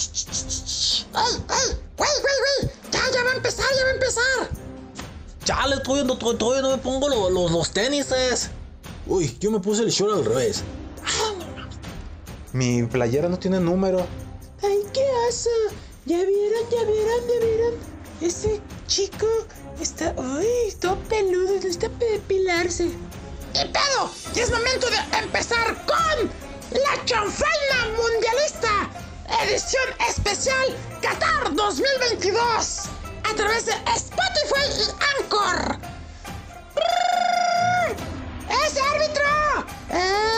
¡Ey, ey! ¡Güey, güey, güey! ¡Ya, ya va a empezar, ya va a empezar! Ya le estoy viendo, todavía no me pongo los, los, los tenises. Uy, yo me puse el short al revés. Mi playera no tiene número. ¡Ay, qué oso! ¿Ya vieron, ya vieron, ya vieron? Ese chico está... ¡Ay, todo peludo! Necesita depilarse. ¿Qué pedo? Y es momento de empezar con la chanfaina mundialista edición especial Qatar 2022 a través de Spotify y Anchor. ¡Ese árbitro! ¡Empezamos!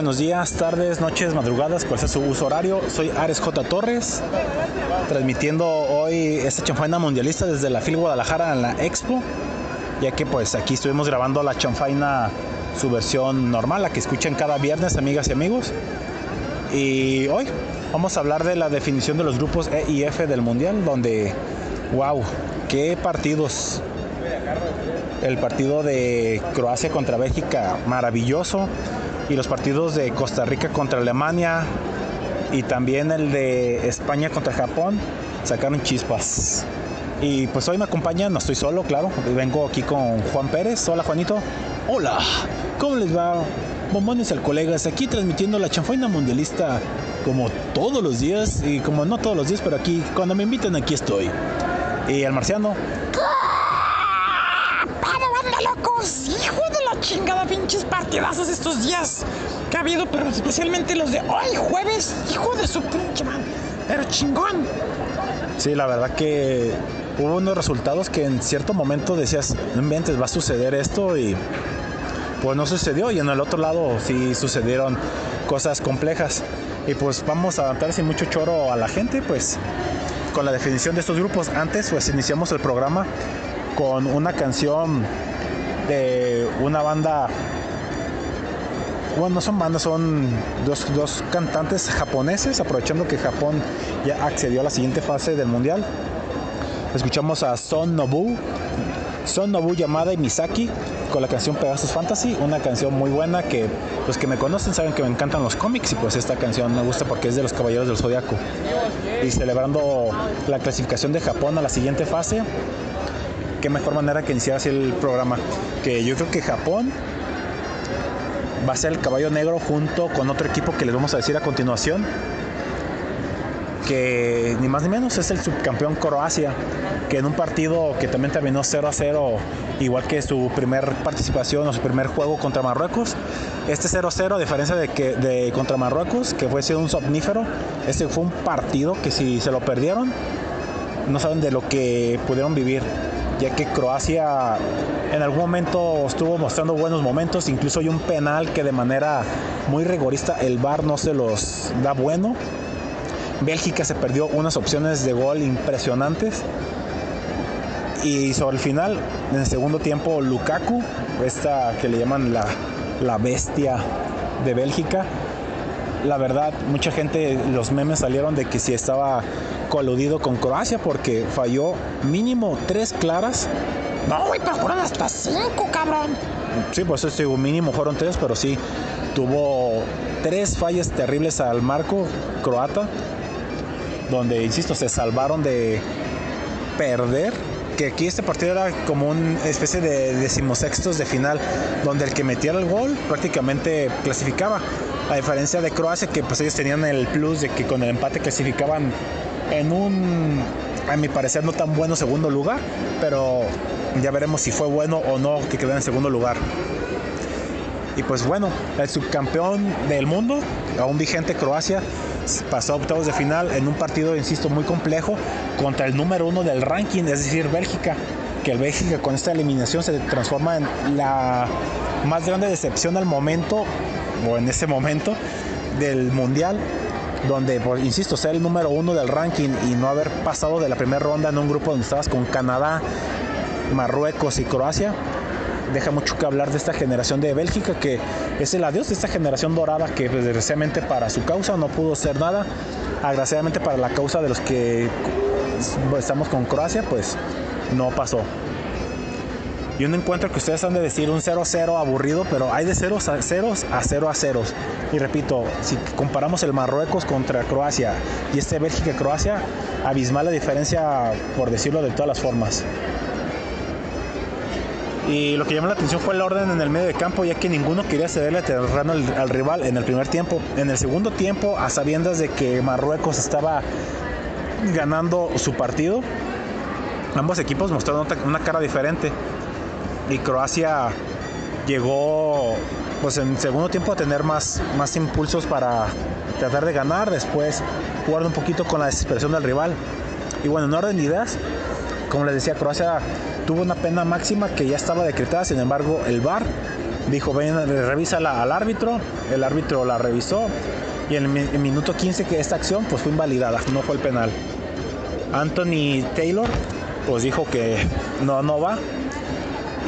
Buenos días, tardes, noches, madrugadas, cuál sea su uso horario. Soy Ares J. Torres, transmitiendo hoy esta chanfaina mundialista desde la FIL Guadalajara en la Expo, ya que pues aquí estuvimos grabando la chanfaina, su versión normal, la que escuchan cada viernes, amigas y amigos. Y hoy vamos a hablar de la definición de los grupos E y F del Mundial, donde, wow, qué partidos. El partido de Croacia contra Bélgica, maravilloso y los partidos de Costa Rica contra Alemania y también el de España contra Japón sacaron chispas. Y pues hoy me acompañan, no estoy solo, claro, vengo aquí con Juan Pérez. Hola Juanito. Hola, ¿cómo les va? Bombones al colegas, aquí transmitiendo la chanfaina mundialista como todos los días y como no todos los días, pero aquí cuando me invitan aquí estoy. Y el marciano. Chingada pinches partidazos estos días que ha habido, pero especialmente los de hoy, jueves, hijo de su pinche man. Pero chingón. Sí, la verdad que hubo unos resultados que en cierto momento decías, no inventes, va a suceder esto y pues no sucedió. Y en el otro lado sí sucedieron cosas complejas. Y pues vamos a adaptar sin mucho choro a la gente, pues con la definición de estos grupos. Antes pues iniciamos el programa con una canción una banda bueno, no son bandas, son dos, dos, cantantes japoneses, aprovechando que Japón ya accedió a la siguiente fase del mundial. Escuchamos a Son Nobu, Son Nobu Yamada y Misaki con la canción Pegasus Fantasy, una canción muy buena que los que me conocen saben que me encantan los cómics y pues esta canción me gusta porque es de los Caballeros del Zodiaco. Y celebrando la clasificación de Japón a la siguiente fase, qué mejor manera que iniciar así el programa. Que yo creo que Japón va a ser el caballo negro junto con otro equipo que les vamos a decir a continuación. Que ni más ni menos es el subcampeón Croacia, que en un partido que también terminó 0 a 0, igual que su primer participación o su primer juego contra Marruecos. Este 0 a 0, a diferencia de que de contra Marruecos, que fue sido un somnífero, este fue un partido que si se lo perdieron, no saben de lo que pudieron vivir ya que Croacia en algún momento estuvo mostrando buenos momentos, incluso hay un penal que de manera muy rigorista el VAR no se los da bueno. Bélgica se perdió unas opciones de gol impresionantes. Y sobre el final, en el segundo tiempo, Lukaku, esta que le llaman la, la bestia de Bélgica, la verdad, mucha gente, los memes salieron de que si estaba coludido con Croacia porque falló mínimo tres claras. No, güey, pero fueron hasta cinco, cabrón. Sí, pues eso mínimo fueron tres, pero sí tuvo tres fallas terribles al marco croata, donde, insisto, se salvaron de perder. Que aquí este partido era como una especie de decimosextos de final, donde el que metiera el gol prácticamente clasificaba. A diferencia de Croacia, que pues ellos tenían el plus de que con el empate clasificaban en un, a mi parecer, no tan bueno segundo lugar, pero ya veremos si fue bueno o no que quedó en segundo lugar. Y pues bueno, el subcampeón del mundo, aún vigente Croacia, pasó a octavos de final en un partido, insisto, muy complejo contra el número uno del ranking, es decir, Bélgica. Que el Bélgica con esta eliminación se transforma en la más grande decepción al momento, o en ese momento, del Mundial donde, por, insisto, ser el número uno del ranking y no haber pasado de la primera ronda en un grupo donde estabas con Canadá, Marruecos y Croacia, deja mucho que hablar de esta generación de Bélgica, que es el adiós de esta generación dorada que pues, desgraciadamente para su causa no pudo ser nada, agraciadamente para la causa de los que estamos con Croacia, pues no pasó y un encuentro que ustedes han de decir un 0-0 aburrido, pero hay de 0 a 0 a 0 a 0. Y repito, si comparamos el Marruecos contra Croacia y este Bélgica-Croacia, abismal la diferencia, por decirlo de todas las formas. Y lo que llamó la atención fue el orden en el medio de campo, ya que ninguno quería cederle terreno al rival en el primer tiempo. En el segundo tiempo, a sabiendas de que Marruecos estaba ganando su partido, ambos equipos mostraron una cara diferente y Croacia llegó pues en segundo tiempo a tener más, más impulsos para tratar de ganar, después jugar un poquito con la desesperación del rival. Y bueno, en orden de ideas, como les decía, Croacia tuvo una pena máxima que ya estaba decretada, sin embargo el VAR dijo, ven, revisa al árbitro, el árbitro la revisó y en el minuto 15 que esta acción pues fue invalidada, no fue el penal. Anthony Taylor pues dijo que no, no va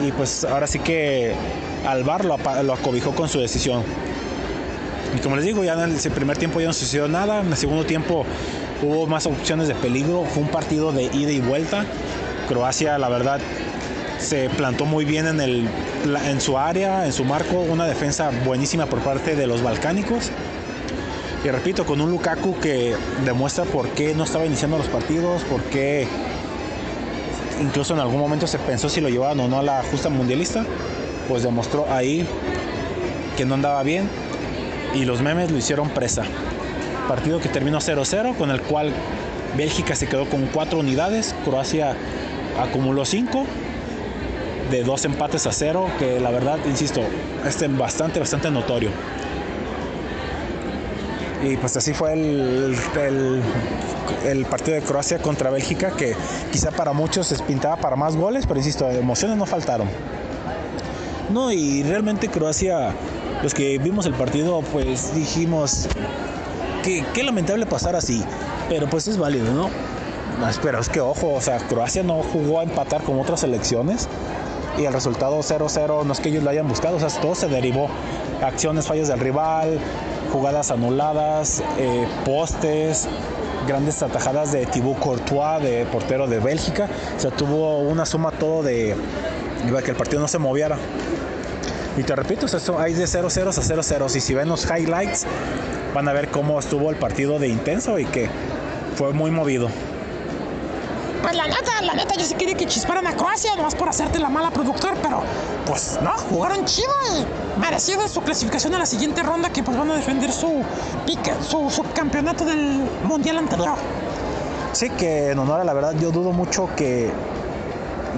y pues ahora sí que al bar lo, lo acobijó con su decisión. Y como les digo, ya en el primer tiempo ya no sucedió nada, en el segundo tiempo hubo más opciones de peligro, fue un partido de ida y vuelta. Croacia, la verdad, se plantó muy bien en, el, en su área, en su marco, una defensa buenísima por parte de los balcánicos. Y repito, con un Lukaku que demuestra por qué no estaba iniciando los partidos, por qué incluso en algún momento se pensó si lo llevaban o no a la justa mundialista, pues demostró ahí que no andaba bien y los memes lo hicieron presa. Partido que terminó 0-0, con el cual Bélgica se quedó con 4 unidades, Croacia acumuló 5 de dos empates a cero, que la verdad, insisto, es bastante, bastante notorio. Y pues así fue el, el, partido de Croacia contra Bélgica, que quizá para muchos se pintaba para más goles, pero insisto, emociones no faltaron. No, y realmente Croacia, los que vimos el partido, pues dijimos que qué lamentable pasar así, pero pues es válido, ¿no? Pero es que ojo, o sea, Croacia no jugó a empatar con otras selecciones y el resultado 0-0 no es que ellos lo hayan buscado, o sea, todo se derivó. Acciones, fallas del rival, jugadas anuladas, eh, postes, grandes atajadas de Thibaut Courtois, de portero de Bélgica. O sea, tuvo una suma todo de que el partido no se moviera. Y te repito, o hay de 0-0 a 0-0. Y si ven los highlights, van a ver cómo estuvo el partido de intenso y que fue muy movido. Pues la neta, la neta, yo sí quería que chisparan a Croacia, nomás por hacerte la mala productor, pero pues no, jugaron chido y merecido su clasificación a la siguiente ronda que pues van a defender su pique, su subcampeonato del mundial anterior. Sí, que en honor a la verdad, yo dudo mucho que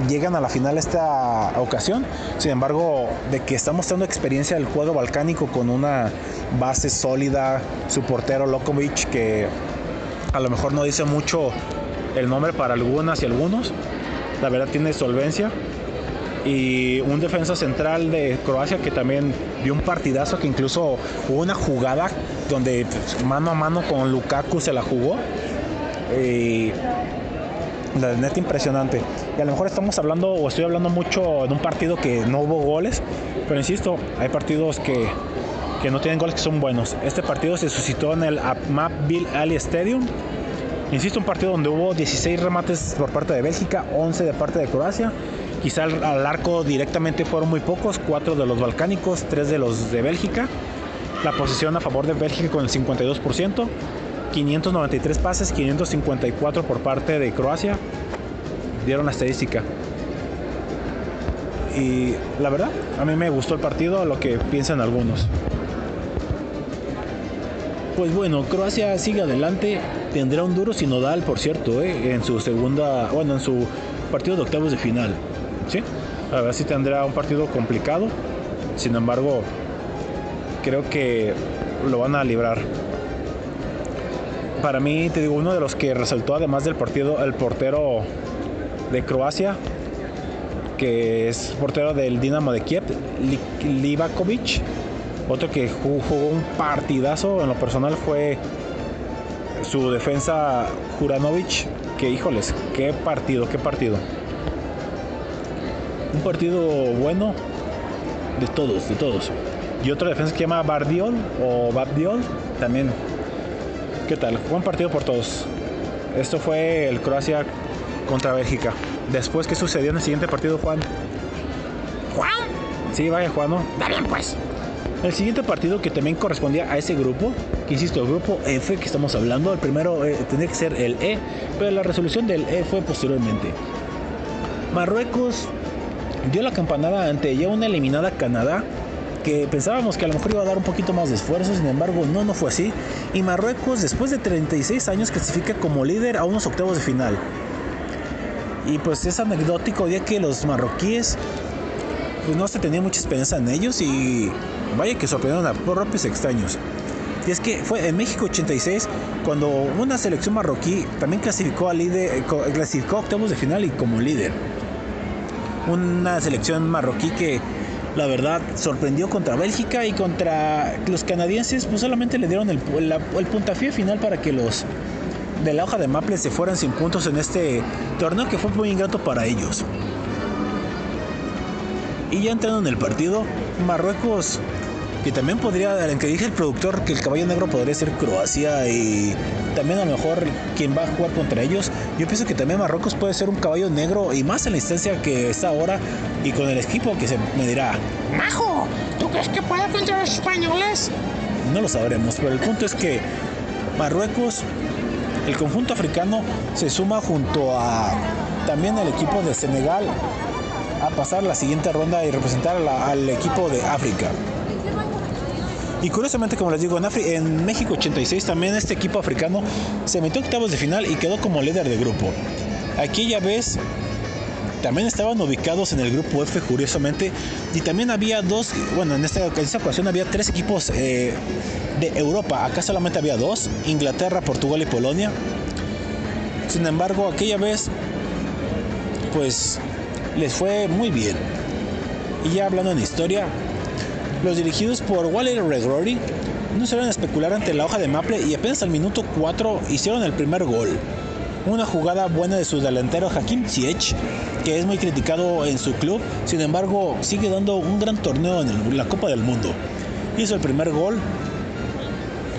llegan a la final esta ocasión. Sin embargo, de que está mostrando experiencia del juego balcánico con una base sólida, su portero Lokovic, que a lo mejor no dice mucho el nombre para algunas y algunos. La verdad tiene solvencia. Y un defensa central de Croacia que también dio un partidazo que incluso hubo una jugada donde pues, mano a mano con Lukaku se la jugó. Y la neta impresionante. Y a lo mejor estamos hablando o estoy hablando mucho en un partido que no hubo goles, pero insisto, hay partidos que, que no tienen goles que son buenos. Este partido se suscitó en el Bill Ali Stadium Insisto, un partido donde hubo 16 remates por parte de Bélgica, 11 de parte de Croacia. Quizá al, arco directamente fueron muy pocos, 4 de los balcánicos, 3 de los de Bélgica. La posición a favor de Bélgica con el 52%, 593 pases, 554 por parte de Croacia. Dieron la estadística. Y la verdad, a mí me gustó el partido, lo que piensan algunos. Pues bueno, Croacia sigue adelante. Tendrá un duro sinodal, por cierto, ¿eh? en su segunda, bueno, en su partido de octavos de final. ¿sí? A ver si tendrá un partido complicado. Sin embargo, creo que lo van a librar. Para mí, te digo, uno de los que resaltó además del partido, el portero de Croacia, que es portero del Dinamo de Kiev, Livakovic otro que jugó un partidazo en lo personal fue su defensa Juranovic, que híjoles, qué partido, qué partido. Un partido bueno de todos, de todos. Y otro defensa que se llama Bardiol o Babdiol, también. ¿Qué tal? Buen partido por todos. Esto fue el Croacia contra Bélgica. Después, ¿qué sucedió en el siguiente partido, Juan? ¿Juan? Sí, vaya, Juan, ¿no? Está bien, pues. El siguiente partido que también correspondía a ese grupo, que insisto, el grupo F que estamos hablando, el primero eh, tenía que ser el E, pero la resolución del E fue posteriormente. Marruecos dio la campanada ante ya una eliminada Canadá, que pensábamos que a lo mejor iba a dar un poquito más de esfuerzo, sin embargo no, no fue así. Y Marruecos después de 36 años clasifica como líder a unos octavos de final. Y pues es anecdótico ya que los marroquíes pues no se tenía mucha esperanza en ellos y vaya que sorprendieron a propios extraños. Y es que fue en México 86 cuando una selección marroquí también clasificó a líder, eh, clasificó octavos de final y como líder. Una selección marroquí que la verdad, sorprendió contra Bélgica y contra los canadienses, pues solamente le dieron el, el, puntapié final para que los de la hoja de Maple se fueran sin puntos en este torneo que fue muy ingrato para ellos. Y ya entrando en el partido, Marruecos que también podría, en que dije el productor que el caballo negro podría ser Croacia y también a lo mejor quien va a jugar contra ellos. Yo pienso que también Marruecos puede ser un caballo negro y más en la instancia que está ahora y con el equipo que se medirá. Majo, ¿tú crees que puede contra los españoles? No lo sabremos, pero el punto es que Marruecos, el conjunto africano, se suma junto a también el equipo de Senegal a pasar la siguiente ronda y representar al equipo de África. Y curiosamente, como les digo, en, en México 86 también este equipo africano se metió a octavos de final y quedó como líder de grupo. Aquí ya ves, también estaban ubicados en el grupo F, curiosamente, y también había dos, bueno, en esta, ocasión había tres equipos eh, de Europa, acá solamente había dos, Inglaterra, Portugal y Polonia. Sin embargo, aquella vez, pues les fue muy bien. Y ya hablando en historia, los dirigidos por Waller Regrori no se a especular ante la hoja de Maple y apenas al minuto 4 hicieron el primer gol. Una jugada buena de su delantero Hakim Ziyech, que es muy criticado en su club, sin embargo sigue dando un gran torneo en la Copa del Mundo. Hizo el primer gol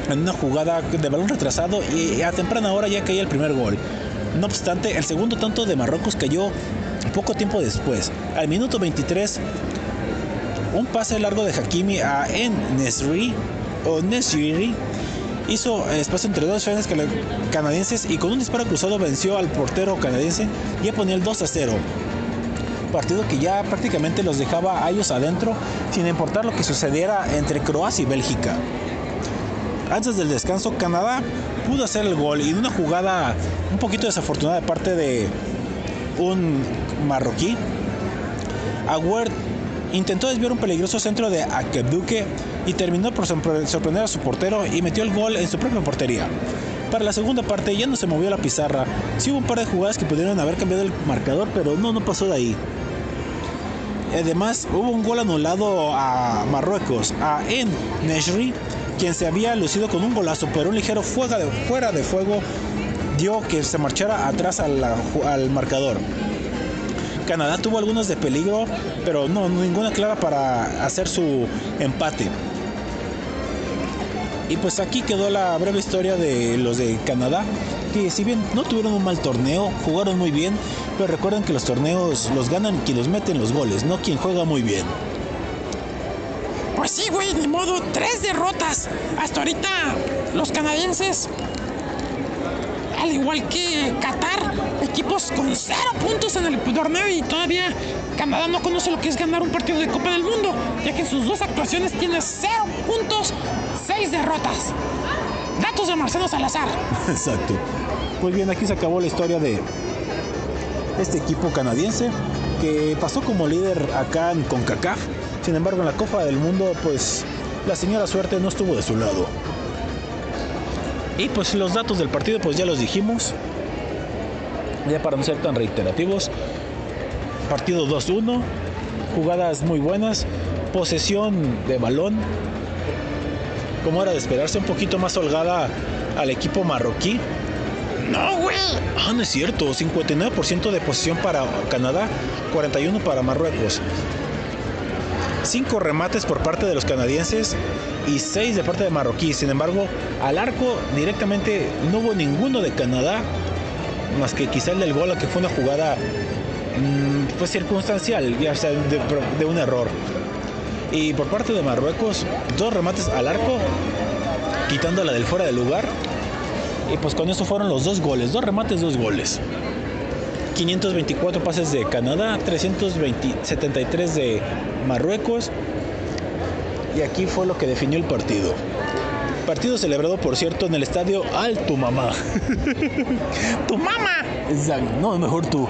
en una jugada de balón retrasado y a temprana hora ya caía el primer gol. No obstante, el segundo tanto de Marruecos cayó poco tiempo después. Al minuto 23 un pase largo de Hakimi a En Nesri o Nesiri hizo espacio entre dos defensas canadienses y con un disparo cruzado venció al portero canadiense y ponía el 2 a 0. Partido que ya prácticamente los dejaba a ellos adentro sin importar lo que sucediera entre Croacia y Bélgica. Antes del descanso, Canadá pudo hacer el gol y en una jugada un poquito desafortunada de parte de un marroquí, Aguert intentó desviar un peligroso centro de Akeduke y terminó por sorprender a su portero y metió el gol en su propia portería. Para la segunda parte ya no se movió la pizarra. Sí hubo un par de jugadas que pudieron haber cambiado el marcador, pero no, no pasó de ahí. Además, hubo un gol anulado a Marruecos, a En Neshri, quien se había lucido con un golazo, pero un ligero fuera de, fuera de fuego dio que se marchara atrás al marcador. Canadá tuvo algunos de peligro, pero no, ninguna clara para hacer su empate. Y pues aquí quedó la breve historia de los de Canadá, que si bien no tuvieron un mal torneo, jugaron muy bien, pero recuerden que los torneos los ganan quien los meten los goles, no quien juega muy bien. Pues sí, güey, ni modo, tres derrotas. Hasta ahorita los canadienses al igual que Qatar, equipos con cero puntos en el torneo y todavía Canadá no conoce lo que es ganar un partido de Copa del Mundo, ya que en sus dos actuaciones tiene cero puntos, seis derrotas. Datos de Marcelo Salazar. Exacto. Pues bien, aquí se acabó la historia de este equipo canadiense que pasó como líder acá en CONCACAF. Sin embargo, en la Copa del Mundo, pues la señora suerte no estuvo de su lado. Y pues los datos del partido pues ya los dijimos. Ya para no ser tan reiterativos. Partido 2-1. Jugadas muy buenas. Posesión de balón. Como era de esperarse, un poquito más holgada al equipo marroquí. No, güey. Ah, no es cierto. 59% de posesión para Canadá, 41 para Marruecos. Cinco remates por parte de los canadienses y 6 de parte de marroquí. Sin embargo, al arco directamente no hubo ninguno de Canadá, más que quizá el del gol, que fue una jugada mm, pues circunstancial, ya sea de, un error. Y por parte de Marruecos, dos remates al arco, quitando la del fuera de lugar. Y pues con eso fueron los dos goles, dos remates, dos goles. 524 pases de Canadá, 373 de Marruecos, y aquí fue lo que definió el partido. Partido celebrado, por cierto, en el estadio Al Tu Mamá. ¡Tu mamá! No, mejor tú.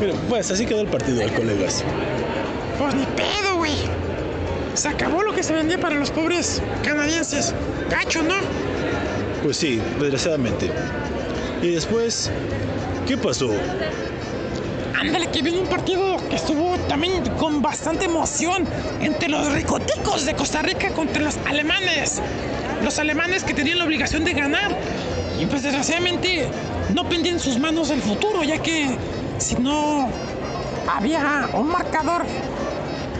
Pero, pues así quedó el partido, colegas. Pues ni pedo, güey. Se acabó lo que se vendía para los pobres canadienses. Cacho, ¿no? Pues sí, desgraciadamente. Y después, ¿qué pasó? Ándale, que viene un partido que estuvo también con bastante emoción entre los ricoticos de Costa Rica contra los alemanes. Los alemanes que tenían la obligación de ganar. Y pues desgraciadamente no pendían en sus manos el futuro, ya que si no había un marcador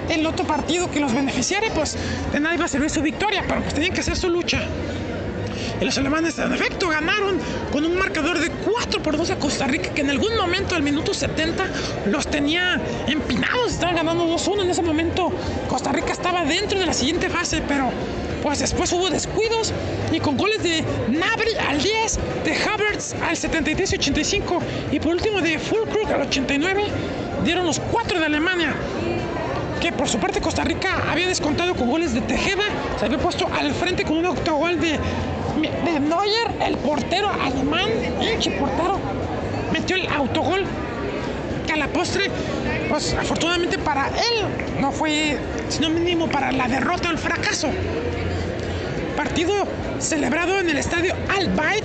el otro partido que los beneficiara, pues de nada iba a servir su victoria, pero pues tenían que hacer su lucha. Los alemanes en efecto ganaron con un marcador de 4 por 2 a Costa Rica, que en algún momento al minuto 70 los tenía empinados, estaban ganando 2-1 en ese momento. Costa Rica estaba dentro de la siguiente fase, pero pues después hubo descuidos y con goles de Nabri al 10, de Havertz al 73 y 85 y por último de Fulkrug al 89 dieron los 4 de Alemania que por su parte Costa Rica había descontado con goles de Tejeda, se había puesto al frente con un autogol de, de Neuer, el portero alemán, pinche portero, metió el autogol que a la postre, pues afortunadamente para él no fue sino mínimo para la derrota o el fracaso. Partido celebrado en el estadio Al Bayt,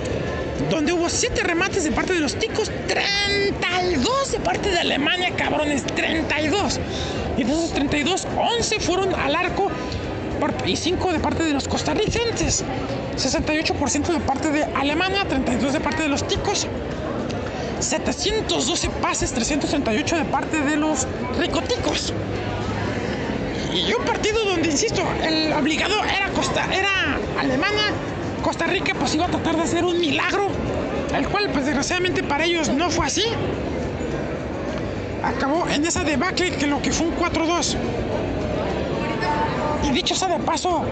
donde hubo 7 remates de parte de los ticos, 32 de parte de Alemania, cabrones, 32. Y de esos 32, 11 fueron al arco y 5 de parte de los costarricenses. 68% de parte de Alemania, 32 de parte de los ticos. 712 pases, 338 de parte de los ricoticos. Y un partido donde, insisto, el obligado era, Costa, era Alemania. Costa Rica pues iba a tratar de hacer un milagro, el cual pues desgraciadamente para ellos no fue así acabó en esa debacle que lo que fue un 4-2. Y dicho sea de paso,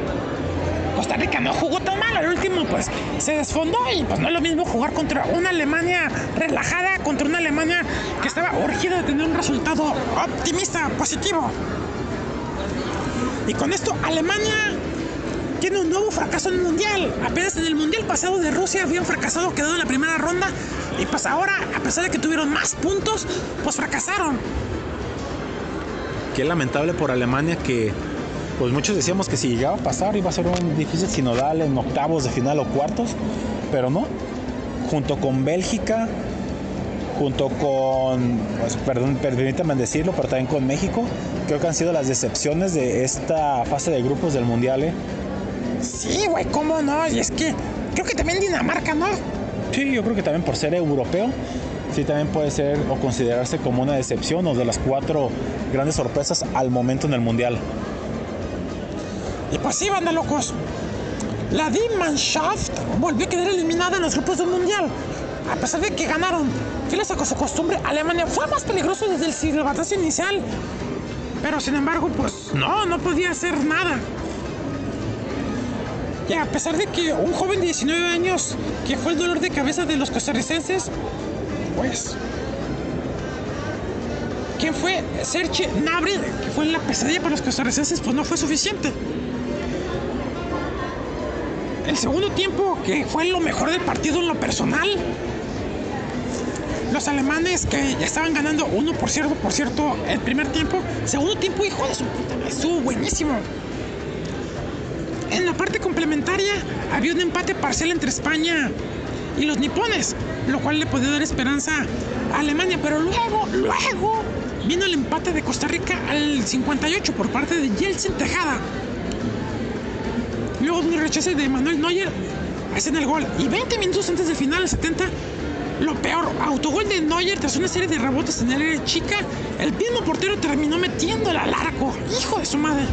Costa Rica no jugó tan mal. Al último, pues se desfondó y pues no es lo mismo jugar contra una Alemania relajada, contra una Alemania que estaba urgida de tener un resultado optimista, positivo. Y con esto, Alemania tiene un nuevo fracaso en el mundial. Apenas en el mundial pasado de Rusia habían fracasado, quedado en la primera ronda y pues ahora, a pesar de que tuvieron más puntos, pues fracasaron. Qué lamentable por Alemania que pues muchos decíamos que si llegaba a pasar iba a ser un difícil sinodal en octavos de final o cuartos, pero no. Junto con Bélgica, junto con, pues, perdón, permítanme decirlo, pero también con México, creo que han sido las decepciones de esta fase de grupos del Mundial. ¿eh? Sí, güey, ¿cómo no? Y es que creo que también Dinamarca, ¿no? Sí, yo creo que también por ser europeo, sí también puede ser o considerarse como una decepción o de las cuatro grandes sorpresas al momento en el Mundial. Y pues sí, banda locos. La D-Mannschaft volvió a quedar eliminada en los grupos del Mundial. A pesar de que ganaron, fieles a su costumbre, Alemania fue más peligroso desde el silbatazo inicial. Pero sin embargo, pues no, no podía hacer nada. Y a pesar de que un joven de 19 años, que fue el dolor de cabeza de los costarricenses, pues. ¿Quién fue? Serge Gnabry, que fue la pesadilla para los costarricenses, pues no fue suficiente. El segundo tiempo, que fue lo mejor del partido en lo personal, los alemanes que ya estaban ganando uno por cierto, por cierto, el primer tiempo, segundo tiempo, hijo de su puta, estuvo buenísimo. En la parte complementaria había un empate parcial entre España y los nipones, lo cual le podía dar esperanza a Alemania, pero luego, luego vino el empate de Costa Rica al 58 por parte de Yeltsin Tejada. Luego un rechace de Manuel Neuer hacen el gol y 20 minutos antes del final, al 70, lo peor, autogol de Neuer tras una serie de rebotes en el área chica, el mismo portero terminó metiendo el arco. Hijo de su madre.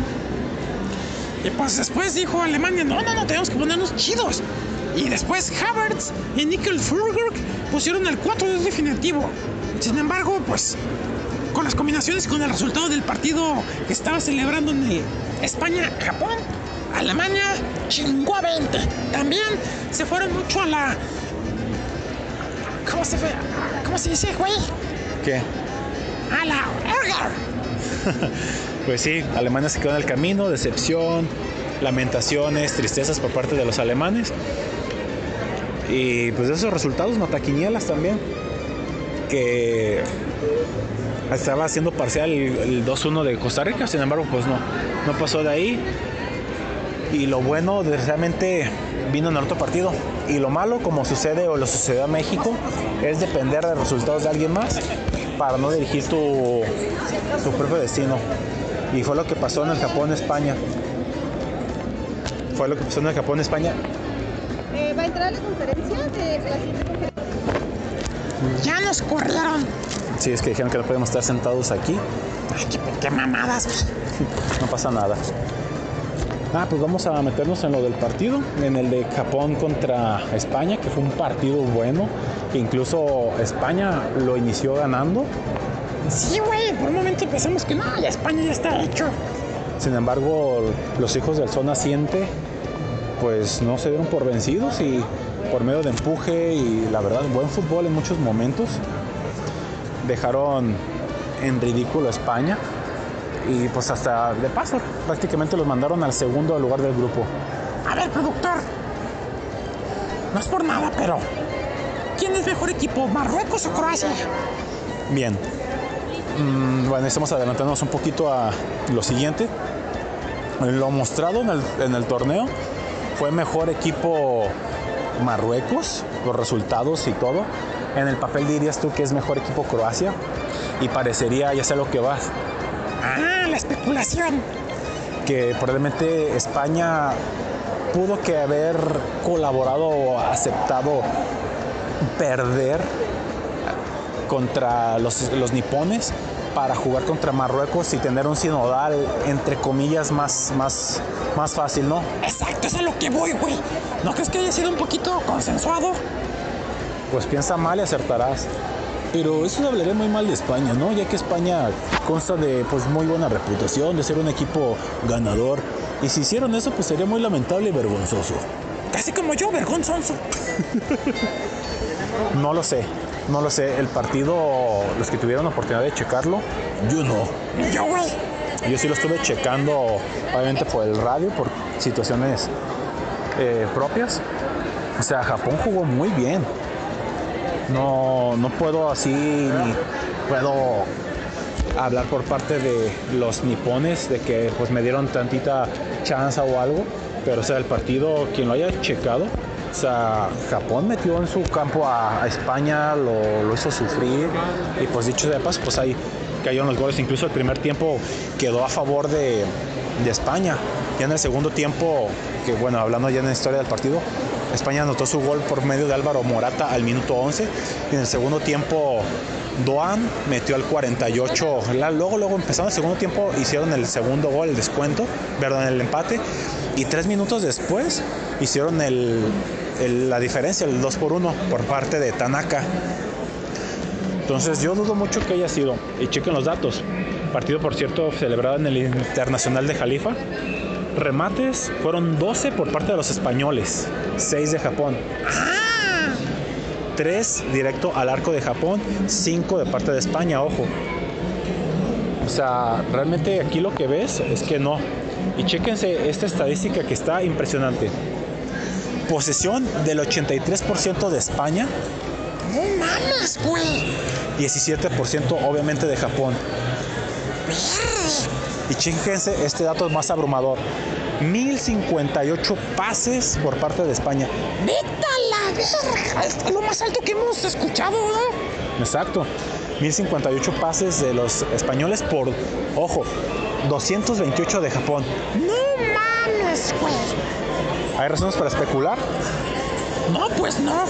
Y pues después dijo Alemania, no, no, no, tenemos que ponernos chidos. Y después Havertz y Nickel Fulgerg pusieron el 4-2 definitivo. Sin embargo, pues con las combinaciones con el resultado del partido que estaba celebrando en España-Japón, Alemania chingó a 20. También se fueron mucho a la... ¿Cómo se fue? ¿Cómo se dice, güey? ¿Qué? A la Pues sí, Alemania se quedó en el camino, decepción, lamentaciones, tristezas por parte de los alemanes. Y pues esos resultados, mataquinielas también, que estaba haciendo parcial el 2-1 de Costa Rica, sin embargo, pues no, no pasó de ahí. Y lo bueno, desgraciadamente, vino en el otro partido. Y lo malo, como sucede o lo sucedió a México, es depender de resultados de alguien más para no dirigir tu, tu propio destino. Y fue lo que pasó en el Japón-España. Fue lo que pasó en el Japón-España. Eh, ¿Va a entrar a la conferencia de la siguiente conferencia? Ya nos corrieron. Sí, es que dijeron que no podemos estar sentados aquí. Ay, qué, qué mamadas. No pasa nada. Ah, pues vamos a meternos en lo del partido, en el de Japón contra España, que fue un partido bueno, que incluso España lo inició ganando. Sí, güey, por un momento pensamos que no, ya España ya está hecho. Sin embargo, los hijos del sol naciente, pues no se dieron por vencidos y por medio de empuje y la verdad, buen fútbol en muchos momentos, dejaron en ridículo a España y pues hasta de paso prácticamente los mandaron al segundo lugar del grupo. A ver, productor. No es por nada, pero. ¿Quién es mejor equipo, Marruecos o Croacia? Bien. Mm, bueno, estamos adelantándonos un poquito a lo siguiente. Lo mostrado en el, en el torneo fue mejor equipo Marruecos, los resultados y todo. En el papel dirías tú que es mejor equipo Croacia y parecería, ya sé lo que vas, la especulación. que probablemente España pudo que haber colaborado o aceptado perder contra los, los nipones para jugar contra Marruecos y tener un sinodal entre comillas más, más, más fácil, ¿no? Exacto, es a lo que voy, güey. ¿No crees que haya sido un poquito consensuado? Pues piensa mal y acertarás. Pero eso hablaré muy mal de España, ¿no? Ya que España consta de pues muy buena reputación, de ser un equipo ganador. Y si hicieron eso, pues sería muy lamentable y vergonzoso. Casi como yo, vergonzoso. No lo sé, no lo sé. El partido, los que tuvieron la oportunidad de checarlo, yo no. Yo. Yo sí lo estuve checando, obviamente por el radio, por situaciones eh, propias. O sea, Japón jugó muy bien. No, no puedo así, ni puedo hablar por parte de los nipones de que pues me dieron tantita chance o algo. Pero o sea, el partido, quien lo haya checado, o sea, Japón metió en su campo a, España, lo, lo hizo sufrir. Y pues dicho de paso, pues ahí cayeron los goles. Incluso el primer tiempo quedó a favor de, de España. Ya en el segundo tiempo, que bueno, hablando ya en la historia del partido, España anotó su gol por medio de Álvaro Morata al minuto 11. Y en el segundo tiempo, Doan metió al 48. La- Luego, luego empezando el segundo tiempo, hicieron el segundo gol, el descuento, perdón, el empate. Y tres minutos después hicieron el- la diferencia, el 2 por 1 por parte de Tanaka. Entonces yo dudo mucho que haya sido. Y chequen los datos. Partido, por cierto, celebrado en el Internacional de Jalifa. Remates fueron 12 por parte de los españoles, 6 de Japón. 3 directo al arco de Japón, 5 de parte de España, ojo. O sea, realmente aquí lo que ves es que no. Y chéquense esta estadística que está impresionante. Posesión del 83% de España, No mames, güey. 17% obviamente de Japón. Y chéquense este dato más abrumador. 1058 pases por parte de España. Neta la verga. Es lo más alto que hemos escuchado, ¿no? Exacto. 1058 pases de los españoles por, ojo, 228 de Japón. No mames, güey. ¿Hay razones para especular? No, pues no.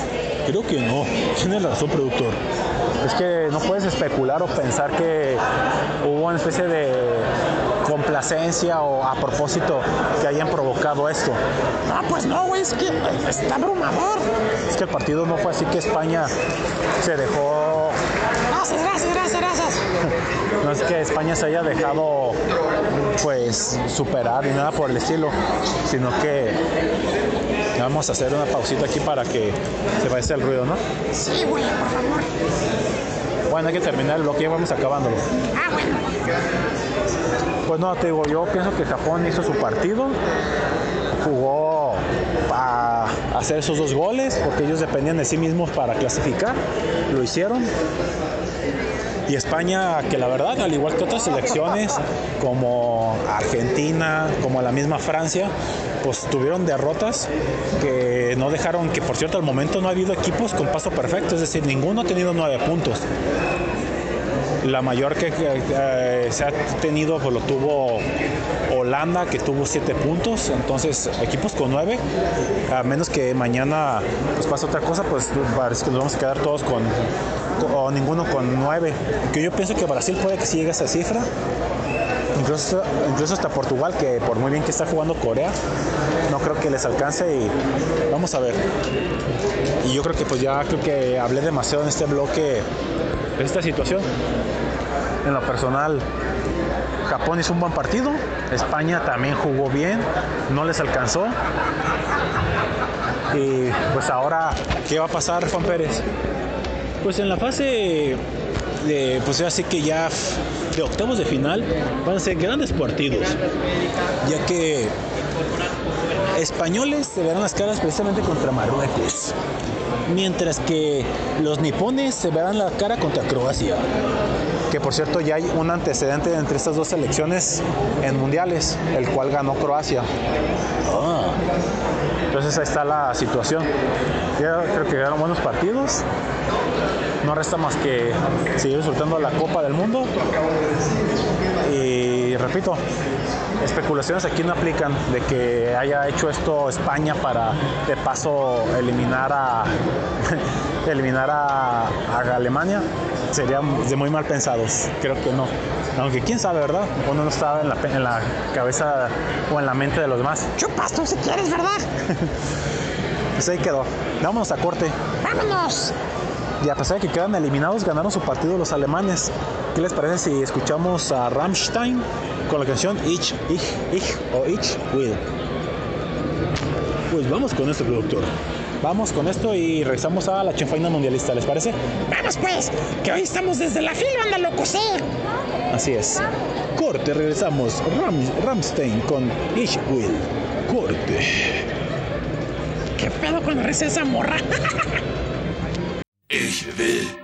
Creo que no. Tienes razón, productor. Es que no puedes especular o pensar que hubo una especie de complacencia o a propósito que hayan provocado esto. No, pues no, güey. Es que está abrumador. Es que el partido no fue así que España se dejó. Gracias, gracias, gracias, gracias. No es que España se haya dejado pues superar ni nada por el estilo, sino que vamos a hacer una pausita aquí para que se vaya el ruido, ¿no? Sí, güey, por favor. Bueno, hay que terminar el bloque, ya vamos acabándolo. Ah, bueno. Pues no, te digo, yo pienso que Japón hizo su partido, jugó para hacer esos dos goles, porque ellos dependían de sí mismos para clasificar, lo hicieron. Y España, que la verdad, al igual que otras selecciones, como Argentina, como la misma Francia, pues tuvieron derrotas que no dejaron, que por cierto al momento no ha habido equipos con paso perfecto, es decir, ninguno ha tenido nueve puntos. La mayor que eh, se ha tenido pues lo tuvo Holanda, que tuvo 7 puntos. Entonces, equipos con 9, a menos que mañana pues pase otra cosa, pues parece que nos vamos a quedar todos con, o ninguno con 9. Que yo pienso que Brasil puede que sí llegue a esa cifra. Incluso, incluso hasta Portugal, que por muy bien que está jugando Corea, no creo que les alcance y vamos a ver. Y yo creo que pues ya creo que hablé demasiado en este bloque de esta situación. En lo personal, Japón hizo un buen partido, España también jugó bien, no les alcanzó. Y pues ahora, ¿qué va a pasar, Juan Pérez? Pues en la fase de, pues así que ya de octavos de final van a ser grandes partidos, ya que españoles se verán las caras precisamente contra Marruecos, mientras que los nipones se verán la cara contra Croacia. Que por cierto ya hay un antecedente entre estas dos selecciones en mundiales, el cual ganó Croacia. Ah. Entonces ahí está la situación. Ya creo que quedaron buenos partidos. No resta más que seguir disfrutando la Copa del Mundo. Y repito, especulaciones aquí no aplican de que haya hecho esto España para de paso eliminar a eliminar a, Alemania. Sería de muy mal pensados. Creo que no. Aunque quién sabe verdad uno no estaba en la, en la cabeza o en la mente de los demás. Chupas tú si quieres verdad pues ahí quedó. Vámonos a corte. Vámonos y a pesar de que quedan eliminados, ganaron su partido los alemanes. ¿Qué les parece si escuchamos a Rammstein con la canción Ich, Ich, Ich o Ich Will? Pues vamos con esto, productor. Vamos con esto y regresamos a la chenfaina mundialista, ¿les parece? Vamos pues, que hoy estamos desde la fila, anda loco, sí. Así es. Corte, regresamos. Ram, Ramstein con Ich Will. Corte. ¿Qué pedo con la risa esa morra? Ich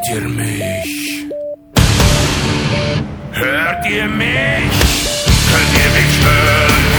bitirmiş. Hört yemiş, hört yemiş, hört.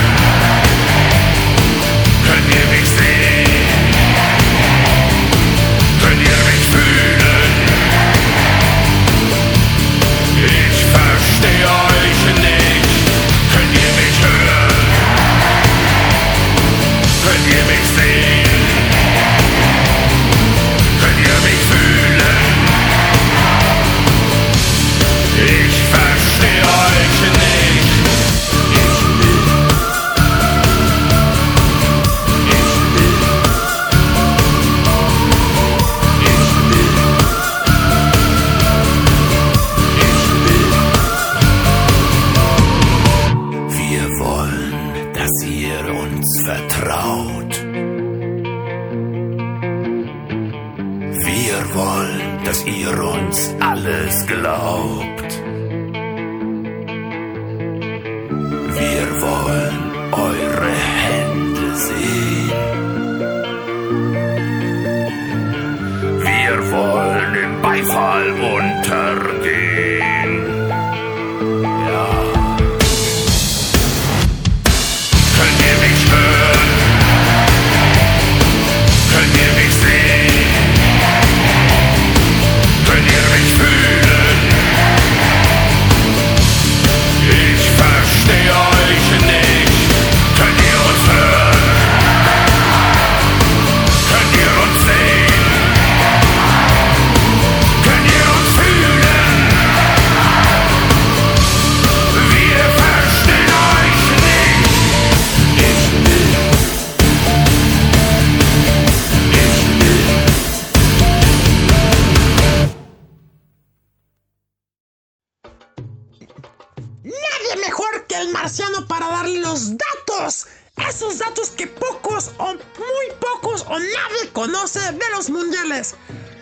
Esos datos que pocos o muy pocos o nadie conoce de los mundiales.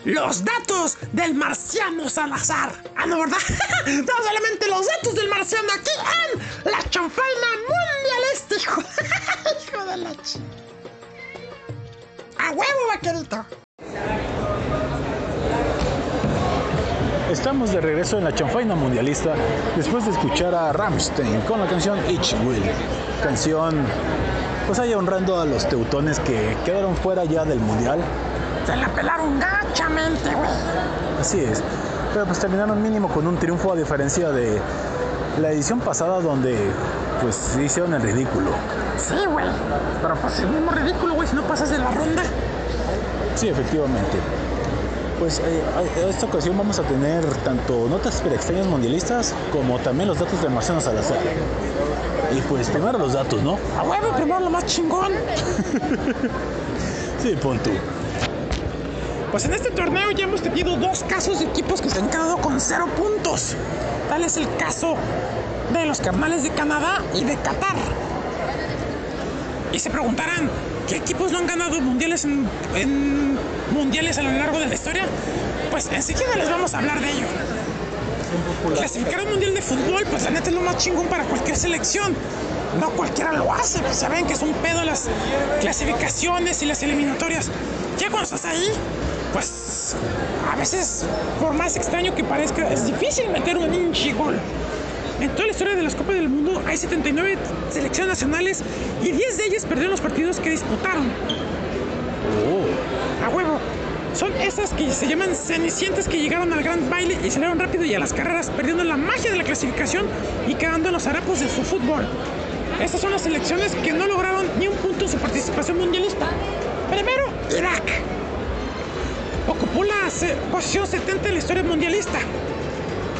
Los datos del marciano Salazar. Ah, no, ¿verdad? no solamente los datos del marciano aquí en la chanfaina mundialista, hijo. de la ch... A huevo, vaquerito. Estamos de regreso en la chanfaina mundialista después de escuchar a Ramstein con la canción Ich Will. Canción, pues ahí honrando a los teutones que quedaron fuera ya del mundial. Se la pelaron gachamente, güey. Así es. Pero pues terminaron mínimo con un triunfo a diferencia de la edición pasada donde pues hicieron el ridículo. Sí, güey. Pero pues el mismo ridículo, güey, si no pasas de la ronda. Sí, efectivamente. Pues eh, a- esta ocasión vamos a tener tanto notas extrañas mundialistas como también los datos de Marciano Salazar. Y pues primero los datos, ¿no? A huevo, primero lo más chingón. Sí, pon tú. Pues en este torneo ya hemos tenido dos casos de equipos que se han quedado con cero puntos. Tal es el caso de los carnales de Canadá y de Qatar. Y se preguntarán, ¿qué equipos no han ganado mundiales en, en mundiales a lo largo de la historia? Pues enseguida les vamos a hablar de ello. Clasificar al mundial de fútbol, pues la neta es lo más chingón para cualquier selección. No cualquiera lo hace, pues saben que es un pedo las clasificaciones y las eliminatorias. Ya cuando estás ahí, pues a veces, por más extraño que parezca, es difícil meter un hinche gol. En toda la historia de las Copas del Mundo hay 79 selecciones nacionales y 10 de ellas perdieron los partidos que disputaron. A huevo. Son esas que se llaman cenicientas que llegaron al gran baile y salieron rápido y a las carreras, perdiendo la magia de la clasificación y quedando en los harapos de su fútbol. Estas son las selecciones que no lograron ni un punto en su participación mundialista. Primero, Irak. Ocupó la posición 70 en la historia mundialista.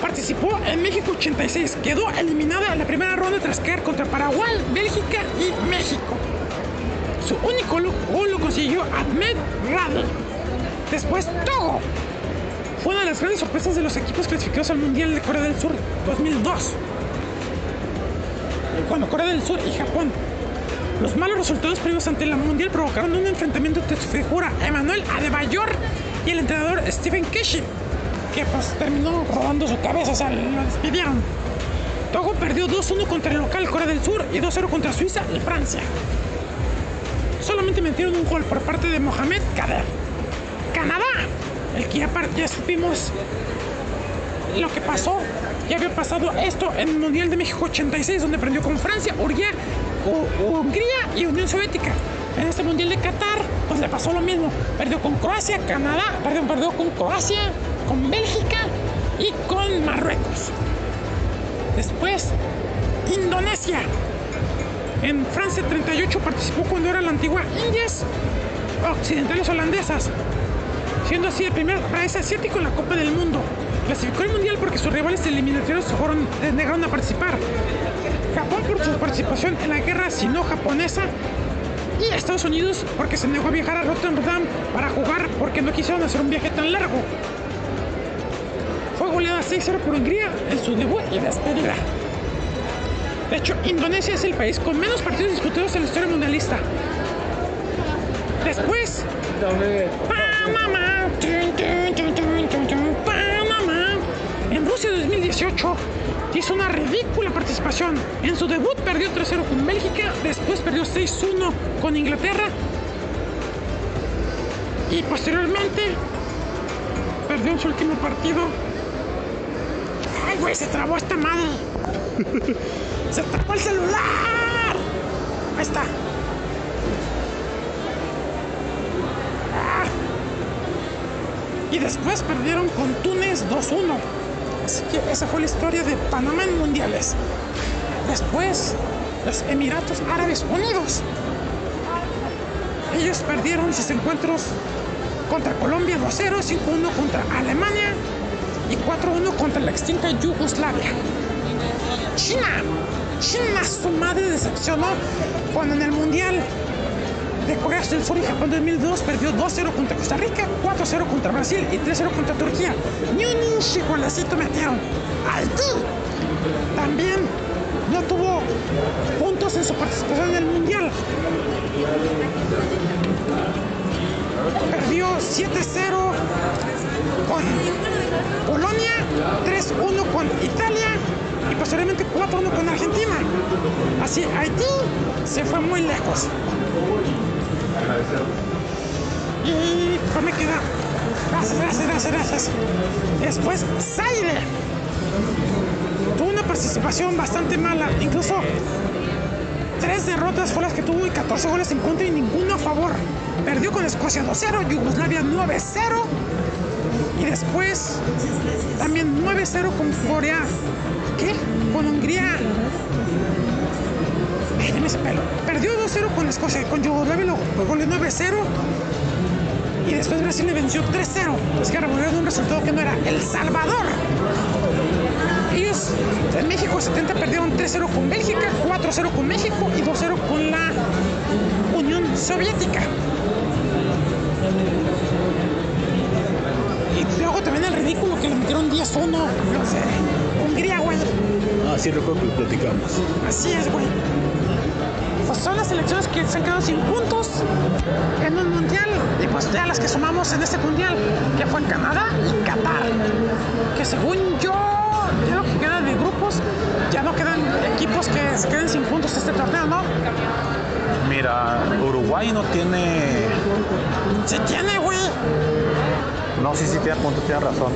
Participó en México 86. Quedó eliminada en la primera ronda tras caer contra Paraguay, Bélgica y México. Su único gol lo consiguió Ahmed Radel. Después Togo. Fue una de las grandes sorpresas de los equipos clasificados al Mundial de Corea del Sur 2002. Cuando Corea del Sur y Japón. Los malos resultados previos ante la Mundial provocaron un enfrentamiento entre su figura Emmanuel Adebayor y el entrenador Stephen Keshi, que pues terminó rodando su cabeza, o sea, lo despidieron. Togo perdió 2-1 contra el local Corea del Sur y 2-0 contra Suiza y Francia. Solamente metieron un gol por parte de Mohamed Kader. Canadá, el que ya, par- ya supimos lo que pasó. Ya había pasado esto en el Mundial de México 86, donde perdió con Francia, Hungría, Hungría y Unión Soviética. En este Mundial de Qatar, pues le pasó lo mismo. Perdió con Croacia, Canadá, perdón, perdió con Croacia, con Bélgica y con Marruecos. Después, Indonesia. En Francia 38 participó cuando era la antigua Indias Occidentales Holandesas, siendo así el primer país asiático en la Copa del Mundo. Clasificó al Mundial porque sus rivales eliminatorios se fueron, eh, negaron a participar. Japón por su participación en la guerra sino-japonesa y Estados Unidos porque se negó a viajar a Rotterdam para jugar porque no quisieron hacer un viaje tan largo. Fue goleada 6-0 por Hungría en su debut y despedida. De hecho, Indonesia es el país con menos partidos disputados en la historia mundialista. Después, En Rusia 2018 hizo una ridícula participación. En su debut perdió 3-0 con Bélgica, después perdió 6-1 con Inglaterra y posteriormente perdió en su último partido. ¡Ay, güey! Se trabó esta madre. ¡Se trabó el celular! Ahí está. Y después perdieron con Túnez 2-1. Así que esa fue la historia de Panamá en mundiales. Después, los Emiratos Árabes Unidos. Ellos perdieron sus encuentros contra Colombia 2-0, 5-1 contra Alemania y 4-1 contra la extinta Yugoslavia. China. China, su madre decepcionó cuando en el Mundial de Corea del Sur y Japón 2002 perdió 2-0 contra Costa Rica, 4-0 contra Brasil y 3-0 contra Turquía. Ni un golecito metieron. Haití también no tuvo puntos en su participación en el Mundial. Perdió 7-0 con Polonia, 3-1 con Italia y posteriormente 4-1 con Argentina. Así, Haití se fue muy lejos. Y pues me queda. Gracias, gracias, gracias, gracias. Después, Zaire. Tuvo una participación bastante mala. Incluso tres derrotas fueron las que tuvo y 14 goles en contra y ninguno a favor. Perdió con Escocia 2-0, Yugoslavia 9-0 y después también 9-0 con Corea. ¿Qué? Con Hungría. Ese pelo. Perdió 2-0 con Escocia, con Yugoslavia lo goles 9-0 y después Brasil le venció 3-0. Es que revolvieron un resultado que no era El Salvador. Ellos en México 70 perdieron 3-0 con Bélgica, 4-0 con México y 2-0 con la Unión Soviética. Y luego también el ridículo que le metieron 10-1 los de Hungría, güey. Ah, sí, recuerdo que lo platicamos. Así es, güey. Pues son las selecciones que se han quedado sin puntos en un mundial. Y pues ya las que sumamos en este mundial, que fue en Canadá y Qatar. Que según yo, ya lo que queda de grupos, ya no quedan equipos que se queden sin puntos este torneo, ¿no? Mira, Uruguay no tiene. Se tiene, güey. No, sí, sí, tiene punto, tiene razón.